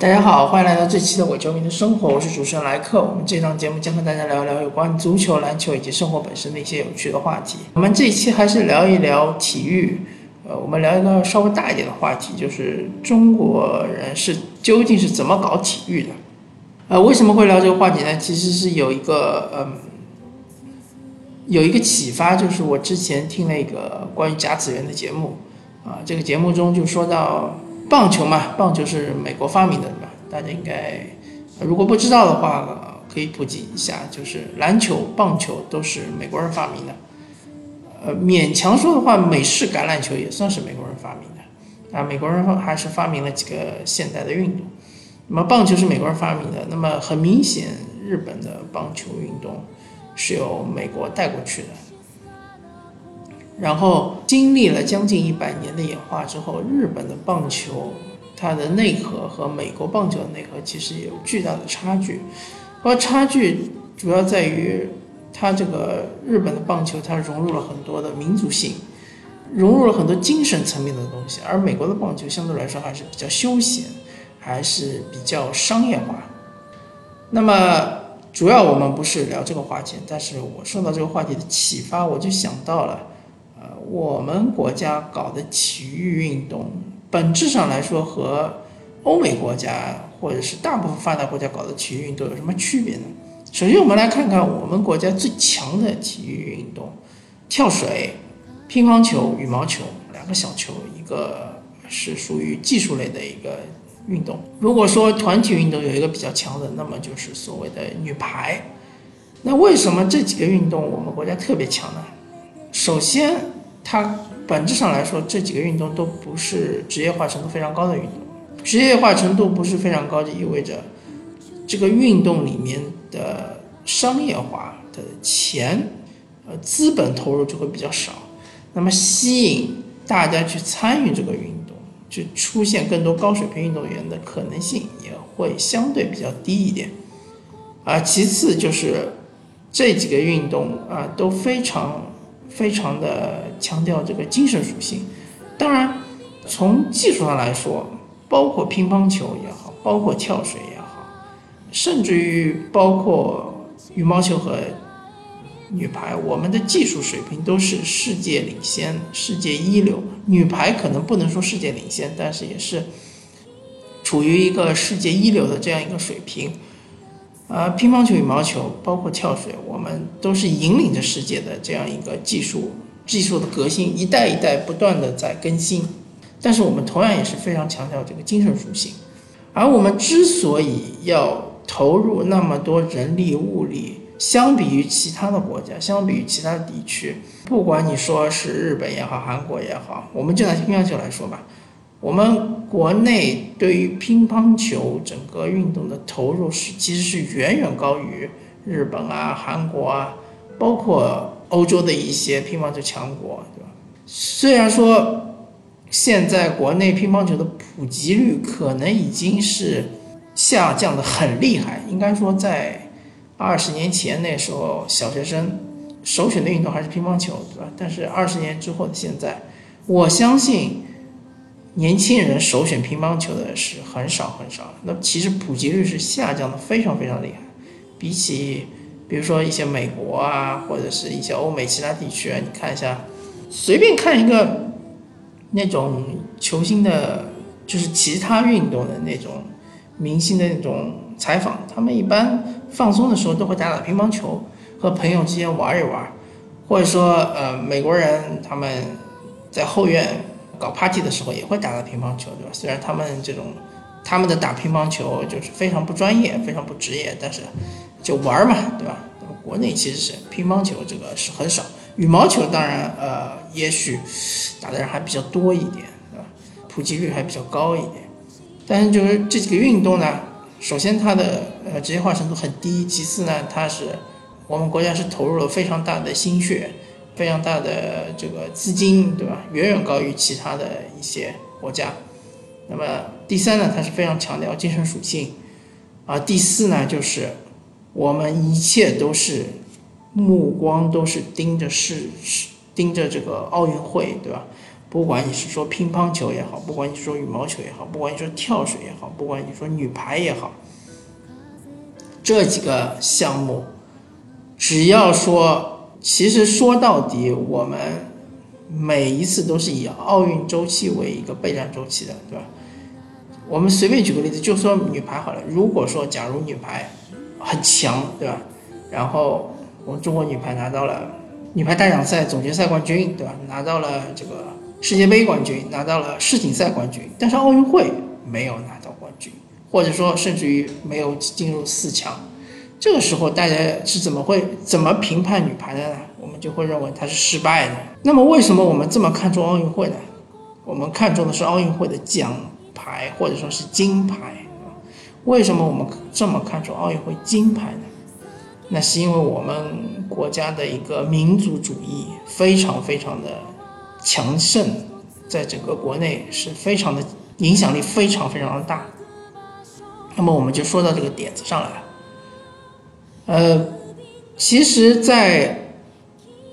大家好，欢迎来到这期的伪球迷的生活，我是主持人莱克。我们这档节目将和大家聊一聊有关足球、篮球以及生活本身的一些有趣的话题。我们这一期还是聊一聊体育，呃，我们聊一个稍微大一点的话题，就是中国人是究竟是怎么搞体育的？呃，为什么会聊这个话题呢？其实是有一个，嗯，有一个启发，就是我之前听了一个关于甲子园的节目，啊，这个节目中就说到。棒球嘛，棒球是美国发明的，对吧？大家应该如果不知道的话，可以普及一下，就是篮球、棒球都是美国人发明的。呃，勉强说的话，美式橄榄球也算是美国人发明的。啊，美国人还是发明了几个现代的运动。那么棒球是美国人发明的，那么很明显，日本的棒球运动是由美国带过去的。然后经历了将近一百年的演化之后，日本的棒球它的内核和美国棒球的内核其实有巨大的差距，而差距主要在于它这个日本的棒球它融入了很多的民族性，融入了很多精神层面的东西，而美国的棒球相对来说还是比较休闲，还是比较商业化。那么主要我们不是聊这个话题，但是我受到这个话题的启发，我就想到了。我们国家搞的体育运动，本质上来说和欧美国家或者是大部分发达国家搞的体育运动有什么区别呢？首先，我们来看看我们国家最强的体育运动：跳水、乒乓球、羽毛球，两个小球，一个是属于技术类的一个运动。如果说团体运动有一个比较强的，那么就是所谓的女排。那为什么这几个运动我们国家特别强呢？首先，它本质上来说，这几个运动都不是职业化程度非常高的运动。职业化程度不是非常高，就意味着这个运动里面的商业化的钱，呃，资本投入就会比较少。那么吸引大家去参与这个运动，就出现更多高水平运动员的可能性也会相对比较低一点。啊，其次就是这几个运动啊都非常。非常的强调这个精神属性，当然，从技术上来说，包括乒乓球也好，包括跳水也好，甚至于包括羽毛球和女排，我们的技术水平都是世界领先、世界一流。女排可能不能说世界领先，但是也是处于一个世界一流的这样一个水平。啊，乒乓球、羽毛球，包括跳水，我们都是引领着世界的这样一个技术，技术的革新，一代一代不断的在更新。但是我们同样也是非常强调这个精神属性。而我们之所以要投入那么多人力物力，相比于其他的国家，相比于其他的地区，不管你说是日本也好，韩国也好，我们就拿乒乓球来说吧。我们国内对于乒乓球整个运动的投入是，其实是远远高于日本啊、韩国啊，包括欧洲的一些乒乓球强国，对吧？虽然说现在国内乒乓球的普及率可能已经是下降的很厉害，应该说在二十年前那时候，小学生首选的运动还是乒乓球，对吧？但是二十年之后的现在，我相信。年轻人首选乒乓球的是很少很少，那其实普及率是下降的非常非常厉害，比起比如说一些美国啊，或者是一些欧美其他地区啊，你看一下，随便看一个那种球星的，就是其他运动的那种明星的那种采访，他们一般放松的时候都会打打乒乓球，和朋友之间玩一玩，或者说呃美国人他们在后院。搞 party 的时候也会打打乒乓球，对吧？虽然他们这种他们的打乒乓球就是非常不专业、非常不职业，但是就玩嘛，对吧？国内其实是乒乓球这个是很少，羽毛球当然呃也许打的人还比较多一点，对吧？普及率还比较高一点，但是就是这几个运动呢，首先它的呃职业化程度很低，其次呢它是我们国家是投入了非常大的心血。非常大的这个资金，对吧？远远高于其他的一些国家。那么第三呢，它是非常强调精神属性。啊，第四呢，就是我们一切都是目光都是盯着是盯着这个奥运会，对吧？不管你是说乒乓球也好，不管你说羽毛球也好，不管你说跳水也好，不管你说女排也好，这几个项目，只要说，其实说到底，我们每一次都是以奥运周期为一个备战周期的，对吧？我们随便举个例子，就说女排好了。如果说假如女排很强，对吧？然后我们中国女排拿到了女排大奖赛总决赛冠军，对吧？拿到了这个世界杯冠军，拿到了世锦赛冠军，但是奥运会没有拿到冠军，或者说甚至于没有进入四强。这个时候大家是怎么会怎么评判女排的呢？我们就会认为她是失败的。那么为什么我们这么看重奥运会呢？我们看重的是奥运会的奖。牌或者说是金牌，为什么我们这么看重奥运会金牌呢？那是因为我们国家的一个民族主义非常非常的强盛，在整个国内是非常的影响力非常非常的大。那么我们就说到这个点子上来了。呃，其实，在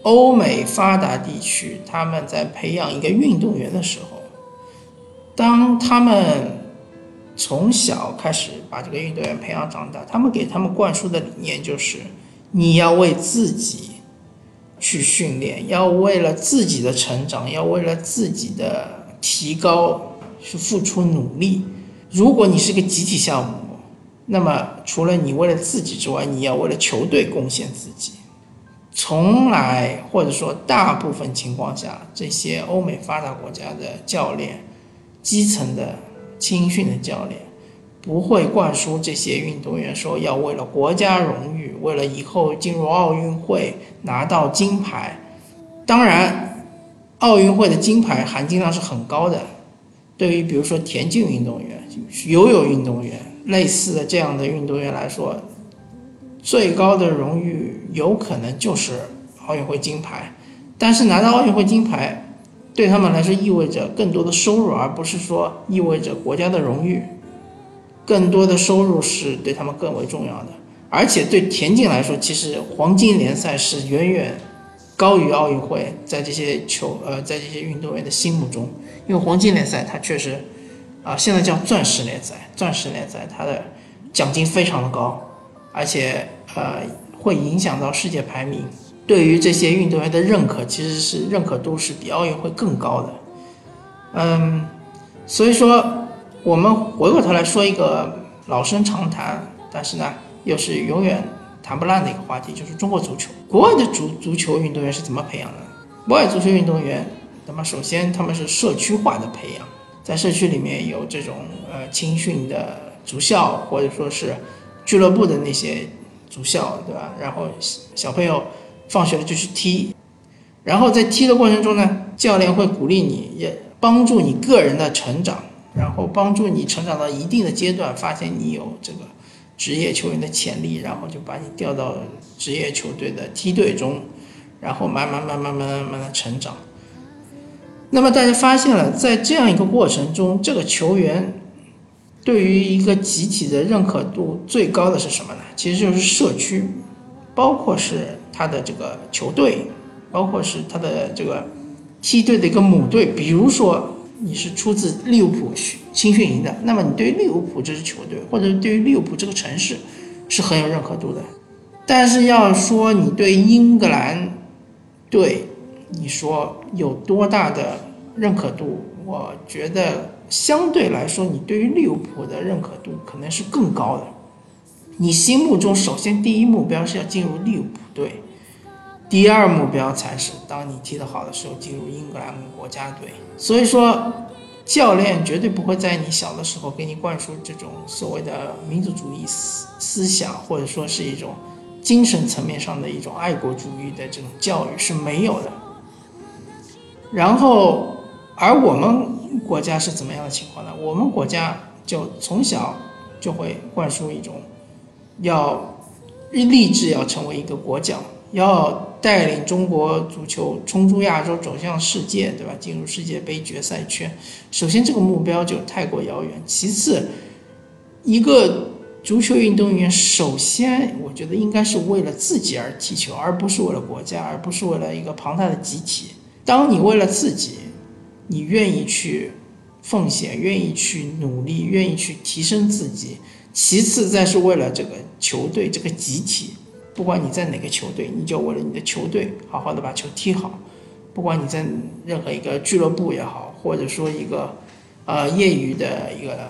欧美发达地区，他们在培养一个运动员的时候。当他们从小开始把这个运动员培养长大，他们给他们灌输的理念就是：你要为自己去训练，要为了自己的成长，要为了自己的提高去付出努力。如果你是个集体项目，那么除了你为了自己之外，你要为了球队贡献自己。从来或者说大部分情况下，这些欧美发达国家的教练。基层的青训的教练不会灌输这些运动员说要为了国家荣誉，为了以后进入奥运会拿到金牌。当然，奥运会的金牌含金量是很高的。对于比如说田径运动员、游泳运动员类似的这样的运动员来说，最高的荣誉有可能就是奥运会金牌。但是拿到奥运会金牌。对他们来说，意味着更多的收入，而不是说意味着国家的荣誉。更多的收入是对他们更为重要的。而且对田径来说，其实黄金联赛是远远高于奥运会，在这些球呃，在这些运动员的心目中，因为黄金联赛它确实啊，现在叫钻石联赛，钻石联赛它的奖金非常的高，而且呃，会影响到世界排名。对于这些运动员的认可，其实是认可度是比奥运会更高的。嗯，所以说我们回过头来说一个老生常谈，但是呢又是永远谈不烂的一个话题，就是中国足球。国外的足足球运动员是怎么培养的？国外足球运动员，那么首先他们是社区化的培养，在社区里面有这种呃青训的足校，或者说是俱乐部的那些足校，对吧？然后小朋友。放学了就去踢，然后在踢的过程中呢，教练会鼓励你，也帮助你个人的成长，然后帮助你成长到一定的阶段，发现你有这个职业球员的潜力，然后就把你调到职业球队的梯队中，然后慢慢慢慢慢慢慢的成长。那么大家发现了，在这样一个过程中，这个球员对于一个集体的认可度最高的是什么呢？其实就是社区，包括是。他的这个球队，包括是他的这个梯队的一个母队，比如说你是出自利物浦青训营的，那么你对于利物浦这支球队，或者对于利物浦这个城市是很有认可度的。但是要说你对英格兰队，你说有多大的认可度？我觉得相对来说，你对于利物浦的认可度可能是更高的。你心目中首先第一目标是要进入利物浦队。第二目标才是当你踢得好的时候进入英格兰国家队。所以说，教练绝对不会在你小的时候给你灌输这种所谓的民族主义思思想，或者说是一种精神层面上的一种爱国主义的这种教育是没有的。然后，而我们国家是怎么样的情况呢？我们国家就从小就会灌输一种要立志要成为一个国脚。要带领中国足球冲出亚洲，走向世界，对吧？进入世界杯决赛圈。首先，这个目标就太过遥远。其次，一个足球运动员，首先我觉得应该是为了自己而踢球，而不是为了国家，而不是为了一个庞大的集体。当你为了自己你愿意去奉献，愿意去努力，愿意去提升自己。其次，再是为了这个球队这个集体，不管你在哪个球队，你就为了你的球队好好的把球踢好。不管你在任何一个俱乐部也好，或者说一个呃业余的一个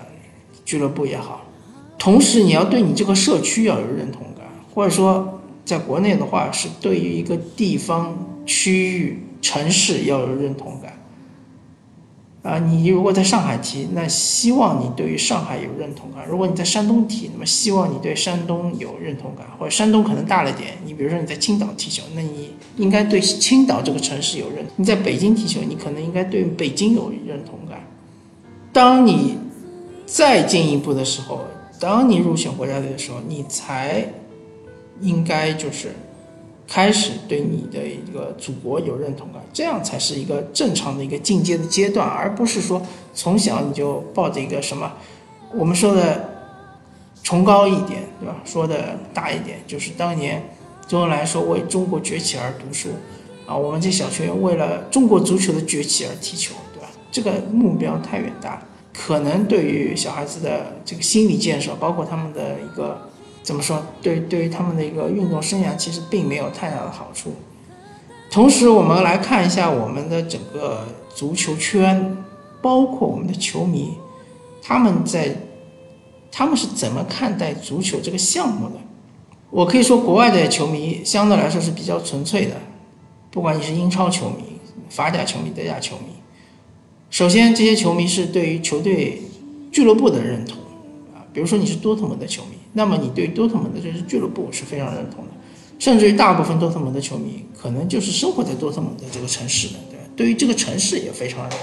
俱乐部也好，同时你要对你这个社区要有认同感，或者说在国内的话是对于一个地方、区域、城市要有认同感。啊，你如果在上海踢，那希望你对于上海有认同感；如果你在山东踢，那么希望你对山东有认同感，或者山东可能大了点。你比如说你在青岛踢球，那你应该对青岛这个城市有认；你在北京踢球，你可能应该对北京有认同感。当你再进一步的时候，当你入选国家队的时候，你才应该就是。开始对你的一个祖国有认同感，这样才是一个正常的一个进阶的阶段，而不是说从小你就抱着一个什么，我们说的崇高一点，对吧？说的大一点，就是当年周恩来说为中国崛起而读书，啊，我们这小学为了中国足球的崛起而踢球，对吧？这个目标太远大了，可能对于小孩子的这个心理建设，包括他们的一个。怎么说？对，对于他们的一个运动生涯，其实并没有太大的好处。同时，我们来看一下我们的整个足球圈，包括我们的球迷，他们在他们是怎么看待足球这个项目的？我可以说，国外的球迷相对来说是比较纯粹的，不管你是英超球迷、法甲球迷、德甲球迷。首先，这些球迷是对于球队、俱乐部的认同啊，比如说你是多特蒙德球迷。那么你对多特蒙德这支俱乐部是非常认同的，甚至于大部分多特蒙德球迷可能就是生活在多特蒙德这个城市的，对对于这个城市也非常认同。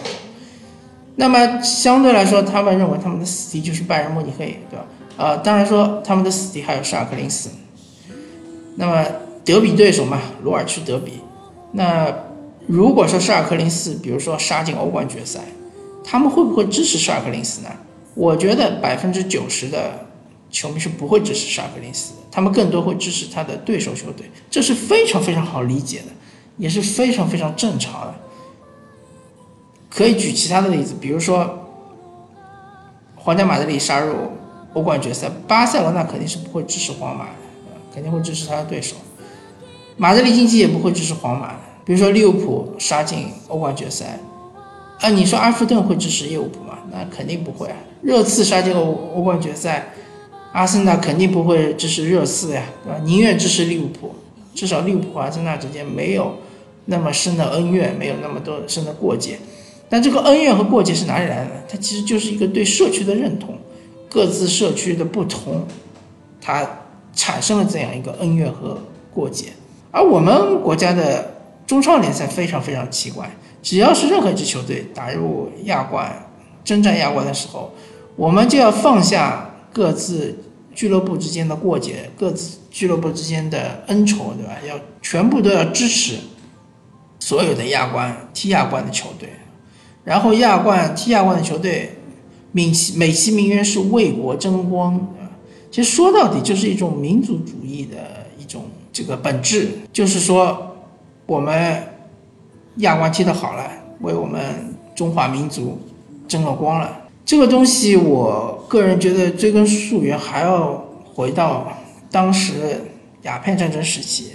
那么相对来说，他们认为他们的死敌就是拜仁慕尼黑，对吧？啊，当然说他们的死敌还有沙尔克零四。那么德比对手嘛，鲁尔区德比。那如果说沙尔克零四，比如说杀进欧冠决赛，他们会不会支持沙尔克零四呢？我觉得百分之九十的。球迷是不会支持沙克林斯的，他们更多会支持他的对手球队，这是非常非常好理解的，也是非常非常正常的。可以举其他的例子，比如说，皇家马德里杀入欧冠决赛，巴塞罗那肯定是不会支持皇马的，肯定会支持他的对手。马德里竞技也不会支持皇马的。比如说利物浦杀进欧冠决赛，啊，你说阿弗顿会支持利物浦吗？那肯定不会啊。热刺杀进欧欧冠决赛。阿森纳肯定不会支持热刺呀，对吧？宁愿支持利物浦，至少利物浦和阿森纳之间没有那么深的恩怨，没有那么多深的过节。但这个恩怨和过节是哪里来的？它其实就是一个对社区的认同，各自社区的不同，它产生了这样一个恩怨和过节。而我们国家的中超联赛非常非常奇怪，只要是任何一支球队打入亚冠、征战亚冠的时候，我们就要放下各自。俱乐部之间的过节，各自俱乐部之间的恩仇，对吧？要全部都要支持所有的亚冠踢亚冠的球队，然后亚冠踢亚冠的球队，美其美其名曰是为国争光，啊，其实说到底就是一种民族主义的一种这个本质，就是说我们亚冠踢得好了，为我们中华民族争了光了。这个东西，我个人觉得追根溯源还要回到当时鸦片战争时期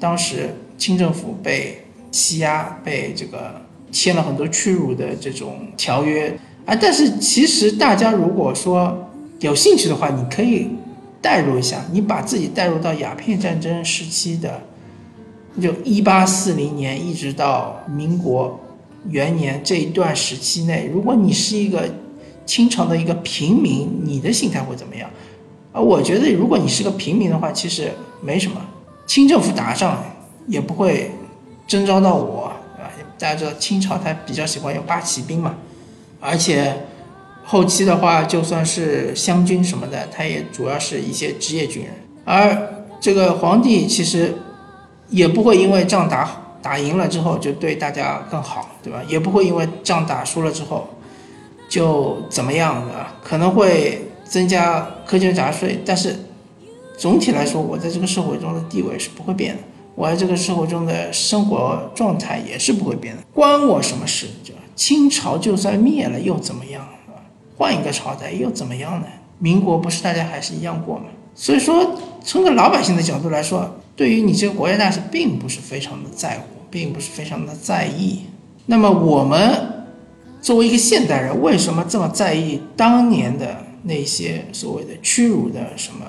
当时清政府被欺压，被这个签了很多屈辱的这种条约啊。但是其实大家如果说有兴趣的话，你可以代入一下，你把自己带入到鸦片战争时期的，就一八四零年一直到民国元年这一段时期内，如果你是一个。清朝的一个平民，你的心态会怎么样？啊，我觉得如果你是个平民的话，其实没什么。清政府打仗也不会征召到我，啊，大家知道清朝他比较喜欢用八旗兵嘛，而且后期的话，就算是湘军什么的，他也主要是一些职业军人。而这个皇帝其实也不会因为仗打打赢了之后就对大家更好，对吧？也不会因为仗打输了之后。就怎么样的可能会增加苛捐杂税，但是总体来说，我在这个社会中的地位是不会变的，我在这个社会中的生活状态也是不会变的，关我什么事？就清朝就算灭了又怎么样？换一个朝代又怎么样呢？民国不是大家还是一样过吗？所以说，从个老百姓的角度来说，对于你这个国家大事，并不是非常的在乎，并不是非常的在意。那么我们作为一个现代人，为什么这么在意当年的那些所谓的屈辱的什么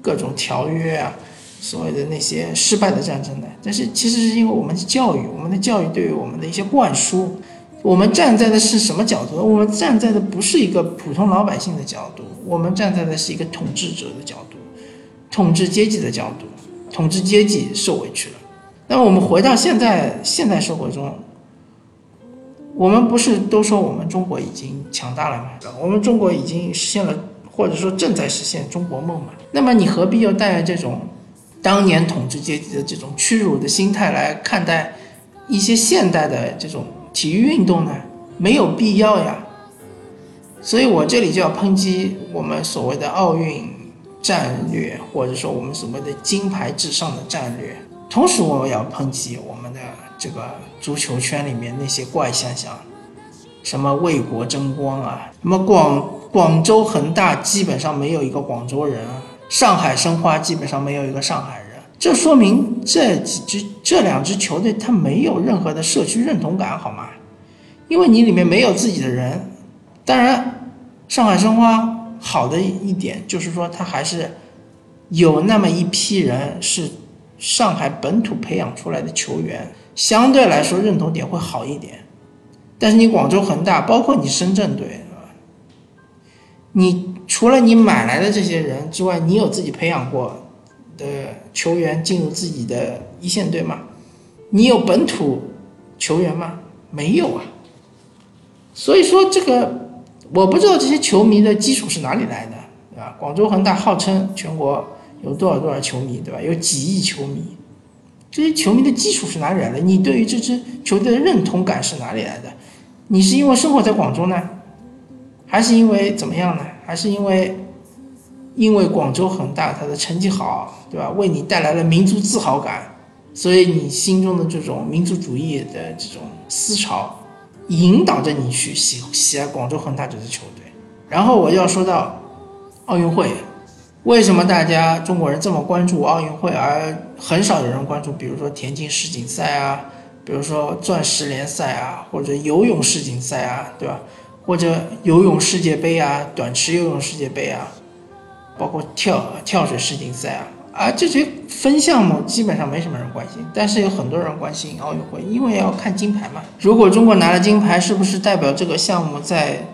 各种条约啊，所谓的那些失败的战争呢？但是其实是因为我们的教育，我们的教育对于我们的一些灌输。我们站在的是什么角度？我们站在的不是一个普通老百姓的角度，我们站在的是一个统治者的角度，统治阶级的角度。统治阶级受委屈了。那么我们回到现在现代社会中，我们不是都说我们中国已经强大了吗？我们中国已经实现了，或者说正在实现中国梦嘛？那么你何必要带着这种当年统治阶级的这种屈辱的心态来看待一些现代的这种？体育运动呢，没有必要呀，所以我这里就要抨击我们所谓的奥运战略，或者说我们所谓的金牌至上的战略。同时，我要抨击我们的这个足球圈里面那些怪现象，什么为国争光啊，什么广广州恒大基本上没有一个广州人，上海申花基本上没有一个上海人。这说明这几支、这两支球队，他没有任何的社区认同感，好吗？因为你里面没有自己的人。当然，上海申花好的一点就是说，他还是有那么一批人是上海本土培养出来的球员，相对来说认同点会好一点。但是你广州恒大，包括你深圳队，你除了你买来的这些人之外，你有自己培养过？的球员进入自己的一线队吗？你有本土球员吗？没有啊。所以说这个我不知道这些球迷的基础是哪里来的，对吧？广州恒大号称全国有多少多少球迷，对吧？有几亿球迷，这些球迷的基础是哪里来的？你对于这支球队的认同感是哪里来的？你是因为生活在广州呢，还是因为怎么样呢？还是因为？因为广州恒大他的成绩好，对吧？为你带来了民族自豪感，所以你心中的这种民族主义的这种思潮，引导着你去喜喜爱广州恒大这支球队。然后我要说到奥运会，为什么大家中国人这么关注奥运会，而很少有人关注，比如说田径世锦赛啊，比如说钻石联赛啊，或者游泳世锦赛啊，对吧？或者游泳世界杯啊，短池游泳世界杯啊。包括跳跳水世锦赛啊，啊这些分项目基本上没什么人关心，但是有很多人关心奥运会，因为要看金牌嘛。如果中国拿了金牌，是不是代表这个项目在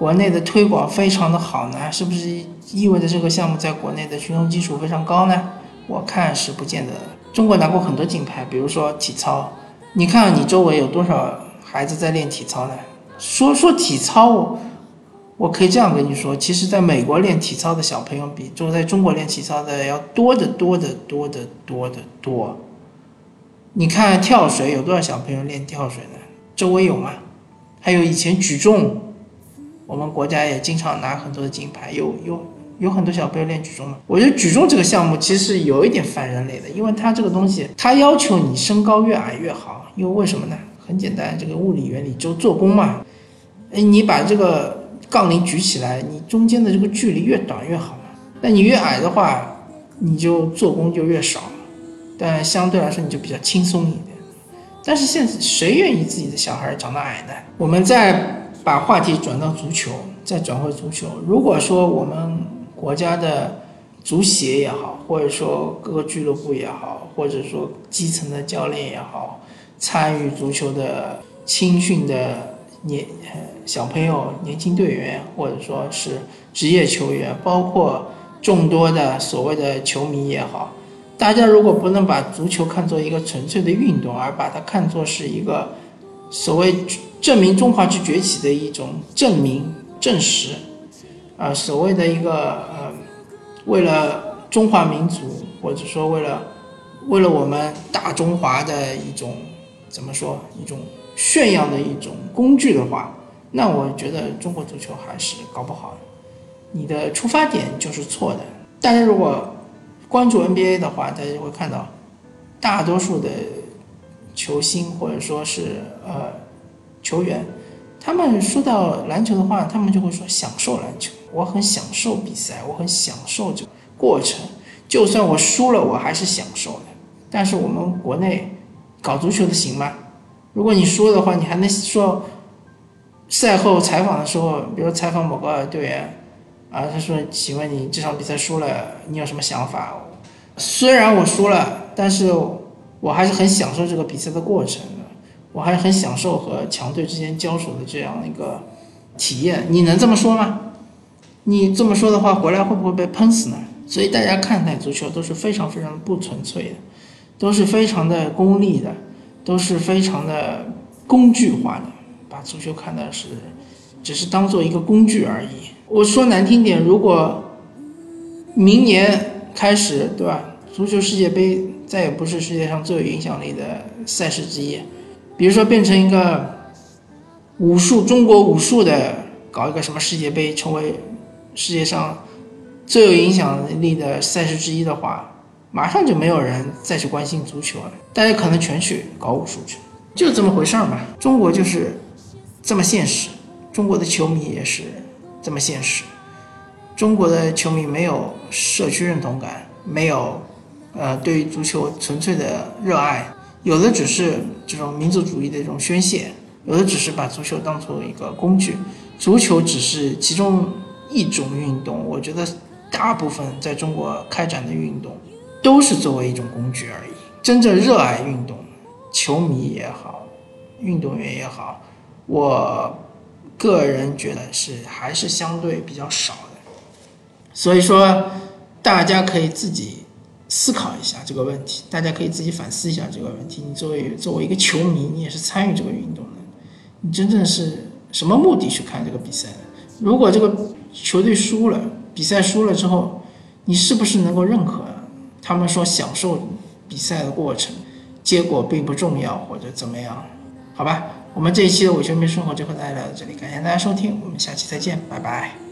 国内的推广非常的好呢？是不是意味着这个项目在国内的群众基础非常高呢？我看是不见得。中国拿过很多金牌，比如说体操，你看你周围有多少孩子在练体操呢？说说体操。我可以这样跟你说，其实，在美国练体操的小朋友比就在中国练体操的要多得多得多得多得多。你看跳水有多少小朋友练跳水呢？周围有吗？还有以前举重，我们国家也经常拿很多的金牌，有有有很多小朋友练举重嘛？我觉得举重这个项目其实有一点反人类的，因为它这个东西，它要求你身高越矮越好，因为为什么呢？很简单，这个物理原理就做功嘛。哎，你把这个。杠铃举起来，你中间的这个距离越短越好嘛。那你越矮的话，你就做工就越少，但相对来说你就比较轻松一点。但是现在谁愿意自己的小孩长得矮呢？我们在把话题转到足球，再转回足球。如果说我们国家的足协也好，或者说各个俱乐部也好，或者说基层的教练也好，参与足球的青训的。年小朋友、年轻队员，或者说是职业球员，包括众多的所谓的球迷也好，大家如果不能把足球看作一个纯粹的运动，而把它看作是一个所谓证明中华之崛起的一种证明、证实，啊，所谓的一个呃，为了中华民族，或者说为了为了我们大中华的一种怎么说一种。炫耀的一种工具的话，那我觉得中国足球还是搞不好。你的出发点就是错的。大家如果关注 NBA 的话，大家就会看到，大多数的球星或者说是呃球员，他们说到篮球的话，他们就会说享受篮球，我很享受比赛，我很享受这个过程，就算我输了，我还是享受的。但是我们国内搞足球的行吗？如果你输的话，你还能说赛后采访的时候，比如采访某个队员啊，他说：“请问你这场比赛输了，你有什么想法？”虽然我输了，但是我还是很享受这个比赛的过程的，我还是很享受和强队之间交手的这样一个体验。你能这么说吗？你这么说的话，回来会不会被喷死呢？所以大家看待足球都是非常非常不纯粹的，都是非常的功利的。都是非常的工具化的，把足球看的是，只是当做一个工具而已。我说难听点，如果明年开始，对吧？足球世界杯再也不是世界上最有影响力的赛事之一，比如说变成一个武术，中国武术的搞一个什么世界杯，成为世界上最有影响力的赛事之一的话。马上就没有人再去关心足球了，大家可能全去搞武术去，就这么回事儿嘛。中国就是这么现实，中国的球迷也是这么现实。中国的球迷没有社区认同感，没有呃对于足球纯粹的热爱，有的只是这种民族主义的一种宣泄，有的只是把足球当做一个工具。足球只是其中一种运动，我觉得大部分在中国开展的运动。都是作为一种工具而已。真正热爱运动，球迷也好，运动员也好，我个人觉得是还是相对比较少的。所以说，大家可以自己思考一下这个问题，大家可以自己反思一下这个问题。你作为作为一个球迷，你也是参与这个运动的，你真正是什么目的去看这个比赛的？如果这个球队输了，比赛输了之后，你是不是能够认可？他们说享受比赛的过程，结果并不重要或者怎么样，好吧？我们这一期的伪球迷生活就和大家聊到这里，感谢大家收听，我们下期再见，拜拜。